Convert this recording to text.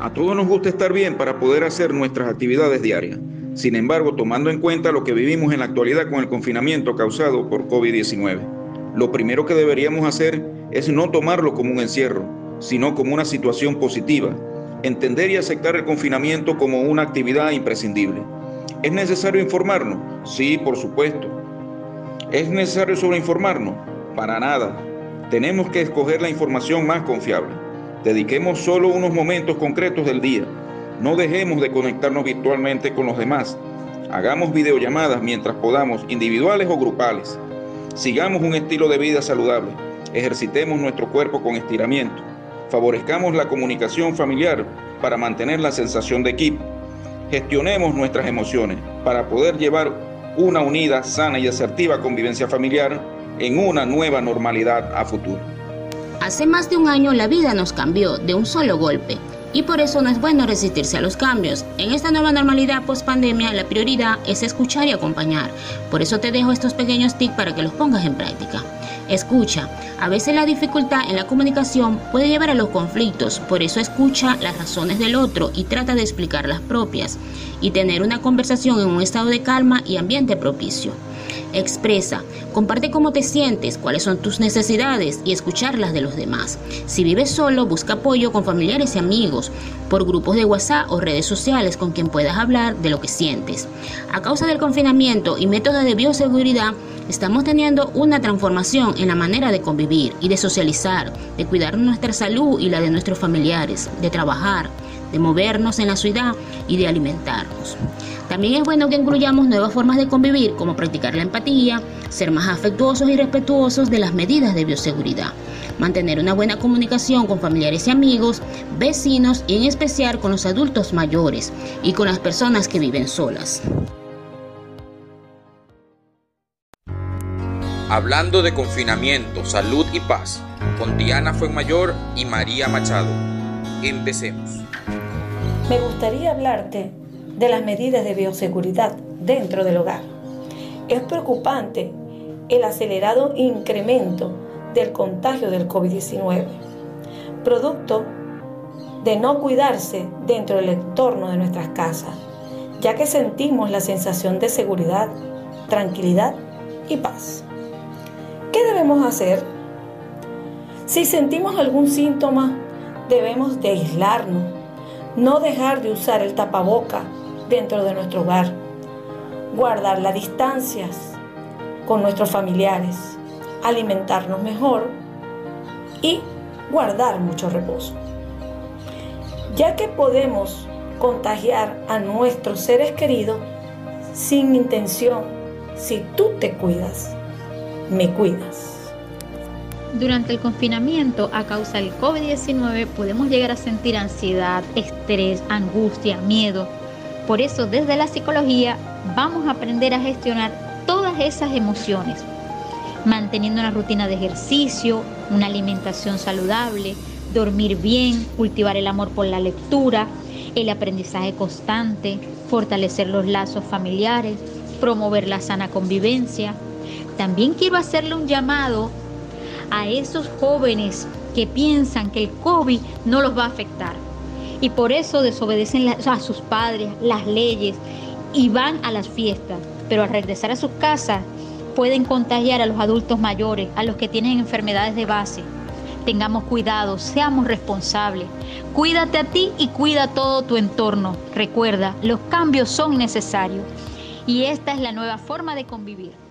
A todos nos gusta estar bien para poder hacer nuestras actividades diarias. Sin embargo, tomando en cuenta lo que vivimos en la actualidad con el confinamiento causado por COVID-19, lo primero que deberíamos hacer es no tomarlo como un encierro, sino como una situación positiva, entender y aceptar el confinamiento como una actividad imprescindible. ¿Es necesario informarnos? Sí, por supuesto. ¿Es necesario sobreinformarnos? Para nada. Tenemos que escoger la información más confiable. Dediquemos solo unos momentos concretos del día no dejemos de conectarnos virtualmente con los demás. Hagamos videollamadas mientras podamos, individuales o grupales. Sigamos un estilo de vida saludable. Ejercitemos nuestro cuerpo con estiramiento. Favorezcamos la comunicación familiar para mantener la sensación de equipo. Gestionemos nuestras emociones para poder llevar una unida, sana y asertiva convivencia familiar en una nueva normalidad a futuro. Hace más de un año la vida nos cambió de un solo golpe y por eso no es bueno resistirse a los cambios. En esta nueva normalidad post pandemia, la prioridad es escuchar y acompañar. Por eso te dejo estos pequeños tips para que los pongas en práctica. Escucha. A veces la dificultad en la comunicación puede llevar a los conflictos, por eso escucha las razones del otro y trata de explicar las propias y tener una conversación en un estado de calma y ambiente propicio. Expresa, comparte cómo te sientes, cuáles son tus necesidades y escuchar las de los demás. Si vives solo, busca apoyo con familiares y amigos, por grupos de WhatsApp o redes sociales con quien puedas hablar de lo que sientes. A causa del confinamiento y métodos de bioseguridad, estamos teniendo una transformación en la manera de convivir y de socializar, de cuidar nuestra salud y la de nuestros familiares, de trabajar, de movernos en la ciudad y de alimentarnos. También es bueno que incluyamos nuevas formas de convivir, como practicar la empatía, ser más afectuosos y respetuosos de las medidas de bioseguridad, mantener una buena comunicación con familiares y amigos, vecinos y en especial con los adultos mayores y con las personas que viven solas. Hablando de confinamiento, salud y paz, con Diana Fuenmayor y María Machado. Empecemos. Me gustaría hablarte de las medidas de bioseguridad dentro del hogar. Es preocupante el acelerado incremento del contagio del COVID-19, producto de no cuidarse dentro del entorno de nuestras casas, ya que sentimos la sensación de seguridad, tranquilidad y paz. ¿Qué debemos hacer? Si sentimos algún síntoma, debemos de aislarnos, no dejar de usar el tapaboca dentro de nuestro hogar, guardar las distancias con nuestros familiares, alimentarnos mejor y guardar mucho reposo. Ya que podemos contagiar a nuestros seres queridos sin intención, si tú te cuidas, me cuidas. Durante el confinamiento a causa del COVID-19 podemos llegar a sentir ansiedad, estrés, angustia, miedo, por eso desde la psicología vamos a aprender a gestionar todas esas emociones, manteniendo una rutina de ejercicio, una alimentación saludable, dormir bien, cultivar el amor por la lectura, el aprendizaje constante, fortalecer los lazos familiares, promover la sana convivencia. También quiero hacerle un llamado a esos jóvenes que piensan que el COVID no los va a afectar y por eso desobedecen a sus padres, las leyes y van a las fiestas, pero al regresar a sus casas pueden contagiar a los adultos mayores, a los que tienen enfermedades de base. Tengamos cuidado, seamos responsables. Cuídate a ti y cuida todo tu entorno. Recuerda, los cambios son necesarios y esta es la nueva forma de convivir.